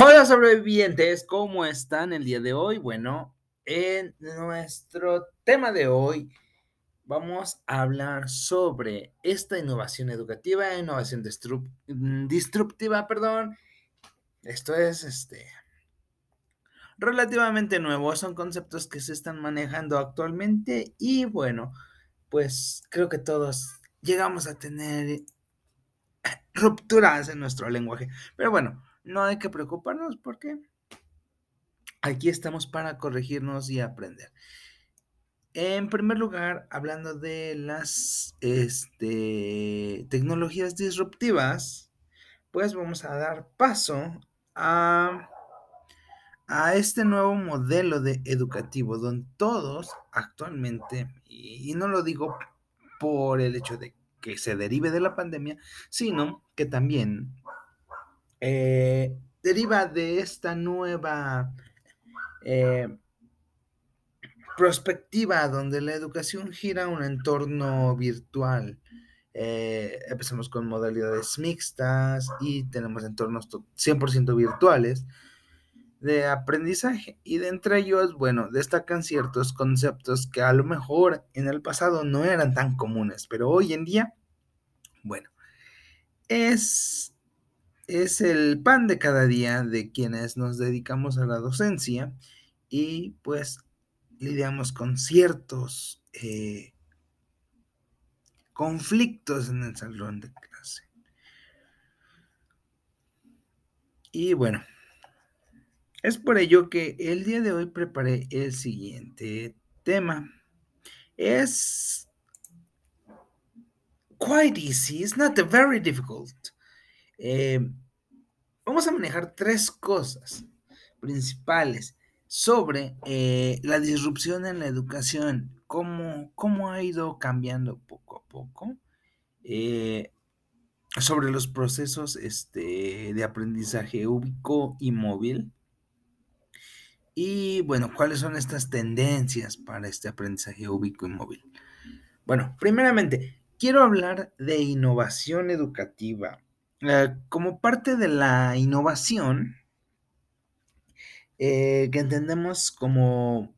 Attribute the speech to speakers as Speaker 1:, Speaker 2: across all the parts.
Speaker 1: Hola sobrevivientes, ¿cómo están el día de hoy? Bueno, en nuestro tema de hoy vamos a hablar sobre esta innovación educativa, innovación mm, disruptiva, perdón. Esto es este relativamente nuevo, son conceptos que se están manejando actualmente y bueno, pues creo que todos llegamos a tener rupturas en nuestro lenguaje. Pero bueno, no hay que preocuparnos porque aquí estamos para corregirnos y aprender. En primer lugar, hablando de las este, tecnologías disruptivas, pues vamos a dar paso a, este nuevo modelo de educativo donde todos actualmente, y no lo digo por el hecho de que se derive de la pandemia, sino que también eh, deriva de esta nueva eh, perspectiva donde la educación gira un entorno virtual. Eh, empezamos con modalidades mixtas y tenemos entornos 100% virtuales de aprendizaje y de entre ellos, bueno, destacan ciertos conceptos que a lo mejor en el pasado no eran tan comunes, pero hoy en día, bueno, es es el pan de cada día de quienes nos dedicamos a la docencia y pues lidiamos con ciertos eh, conflictos en el salón de clase. Y bueno, es por ello que el día de hoy preparé el siguiente tema. Es quite easy, it's not very difficult. Eh, vamos a manejar tres cosas principales sobre eh, la disrupción en la educación, cómo, cómo, ha ido cambiando poco a poco, eh, sobre los procesos este, de aprendizaje ubico y móvil, y bueno, cuáles son estas tendencias para este aprendizaje ubico y móvil. Bueno, primeramente, quiero hablar de innovación educativa eh, como parte de la innovación, eh, que entendemos como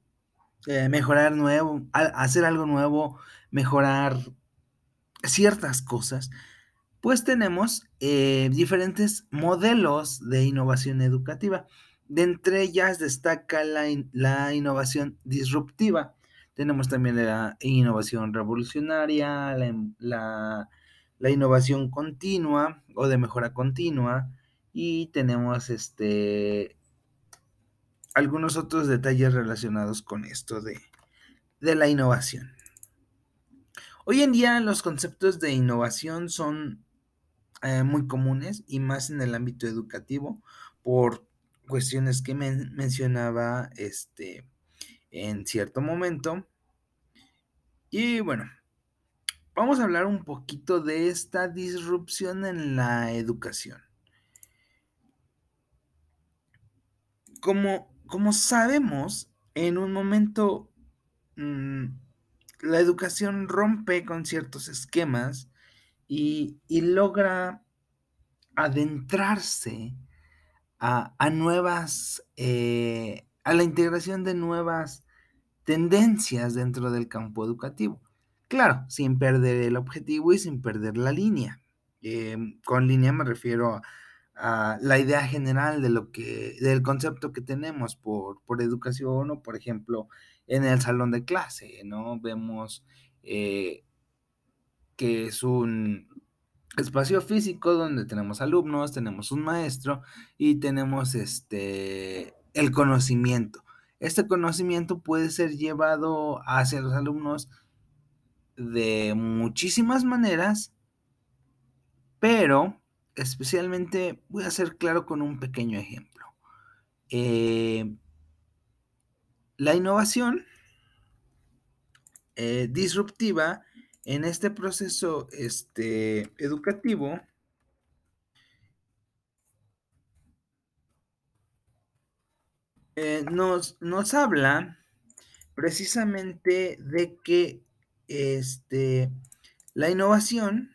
Speaker 1: eh, mejorar nuevo, hacer algo nuevo, mejorar ciertas cosas, pues tenemos diferentes modelos de innovación educativa. De entre ellas destaca la, la innovación disruptiva. Tenemos también la innovación revolucionaria, la la innovación continua o de mejora continua y tenemos este algunos otros detalles relacionados con esto de, la innovación. Hoy en día los conceptos de innovación son eh, muy comunes y más en el ámbito educativo por cuestiones que mencionaba este en cierto momento. Y bueno, vamos a hablar un poquito de esta disrupción en la educación. Como, como sabemos, en un momento mm, la educación rompe con ciertos esquemas y, logra adentrarse a, nuevas, eh, a la integración de nuevas tendencias dentro del campo educativo. Claro, sin perder el objetivo y sin perder la línea. Em, con línea me refiero a, la idea general de lo que, del concepto que tenemos por, educación o, por ejemplo, en el salón de clase, ¿no? Vemos eh, que es un espacio físico donde tenemos alumnos, tenemos un maestro y tenemos este el conocimiento. Este conocimiento puede ser llevado hacia los alumnos de muchísimas maneras, pero especialmente voy a ser claro con un pequeño ejemplo. Eh, la innovación eh, disruptiva en este proceso este, educativo eh, nos, nos habla precisamente de que este, la innovación,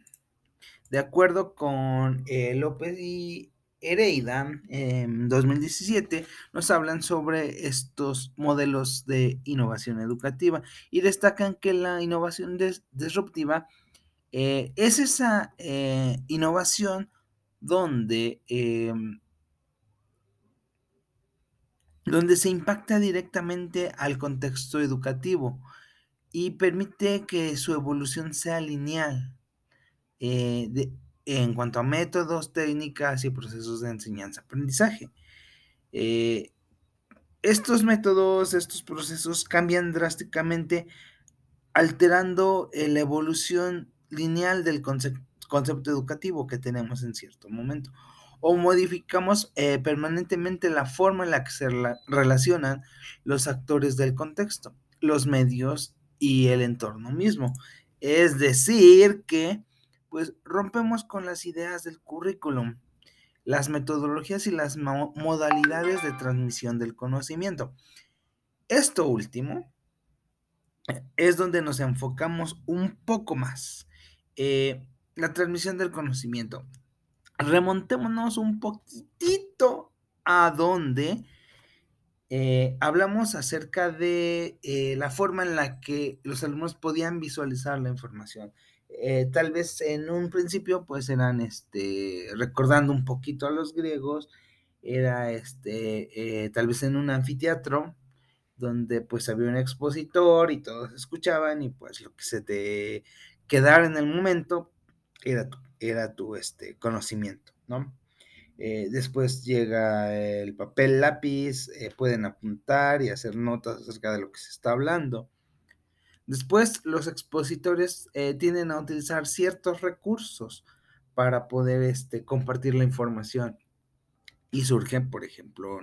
Speaker 1: de acuerdo con eh, López y Hereida, en 2017, nos hablan sobre estos modelos de innovación educativa y destacan que la innovación disruptiva eh, es esa eh, innovación donde, em, donde se impacta directamente al contexto educativo y permite que su evolución sea lineal. Eh, en cuanto a métodos, técnicas y procesos de enseñanza-aprendizaje. Eh, estos métodos, estos procesos cambian drásticamente, alterando la evolución lineal del concepto, educativo que tenemos en cierto momento. O modificamos eh, permanentemente la forma en la que se relacionan los actores del contexto, los medios y el entorno mismo. Es decir, que pues rompemos con las ideas del currículum, las metodologías y las modalidades de transmisión del conocimiento. Esto último es donde nos enfocamos un poco más. Eh, la transmisión del conocimiento. Remontémonos un poquitito a donde eh, hablamos acerca de eh, la forma en la que los alumnos podían visualizar la información. Eh, tal vez en un principio pues eran este recordando un poquito a los griegos era este tal vez en un anfiteatro donde pues había un expositor y todos escuchaban y pues lo que se te quedara en el momento era tu, era tu este, conocimiento, ¿no? Eh, después llega el papel lápiz, pueden apuntar y hacer notas acerca de lo que se está hablando. Después, los expositores eh, tienden a utilizar ciertos recursos para poder este, compartir la información. Y surgen, por ejemplo,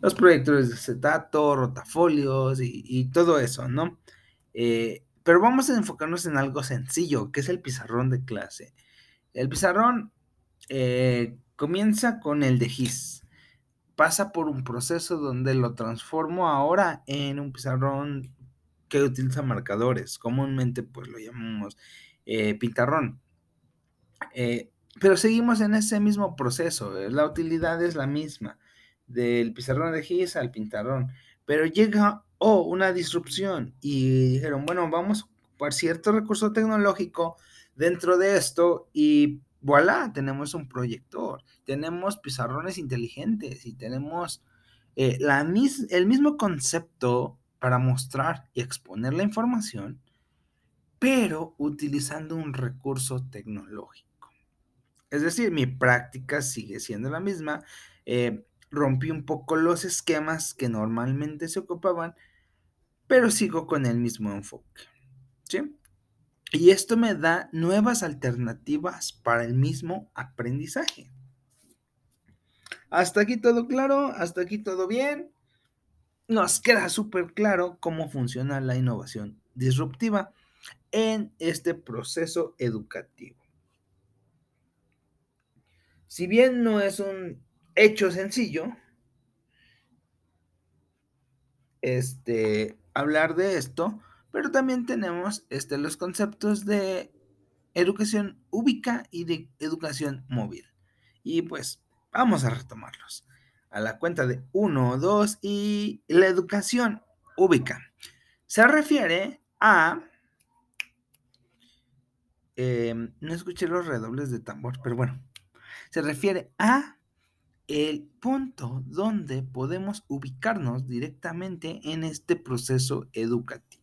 Speaker 1: los proyectores de acetato, rotafolios y, todo eso, ¿no? Eh, pero vamos a enfocarnos en algo sencillo, que es el pizarrón de clase. El pizarrón eh, comienza con el de GIS. Pasa por un proceso donde lo transformo ahora en un pizarrón que utiliza marcadores. Comúnmente pues lo llamamos eh, pintarrón. Eh, pero seguimos en ese mismo proceso. La utilidad es la misma. Del pizarrón de GIS al pintarrón. Pero llega oh, una disrupción y dijeron, bueno, vamos por cierto recurso tecnológico dentro de esto y voilà, tenemos un proyector, tenemos pizarrones inteligentes y tenemos la el mismo concepto para mostrar y exponer la información, pero utilizando un recurso tecnológico. Es decir, mi práctica sigue siendo la misma. Eh, rompí un poco los esquemas que normalmente se ocupaban, pero sigo con el mismo enfoque. ¿sí? Y esto me da nuevas alternativas para el mismo aprendizaje. Hasta aquí todo claro, hasta aquí todo bien nos queda súper claro cómo funciona la innovación disruptiva en este proceso educativo. Si bien no es un hecho sencillo, este, hablar de esto, pero también tenemos este, los conceptos de educación ubica y de educación móvil. Y pues vamos a retomarlos a la cuenta de 1, 2 y la educación ubica. Se refiere a... Em, no escuché los redobles de tambor, pero bueno. Se refiere a el punto donde podemos ubicarnos directamente en este proceso educativo.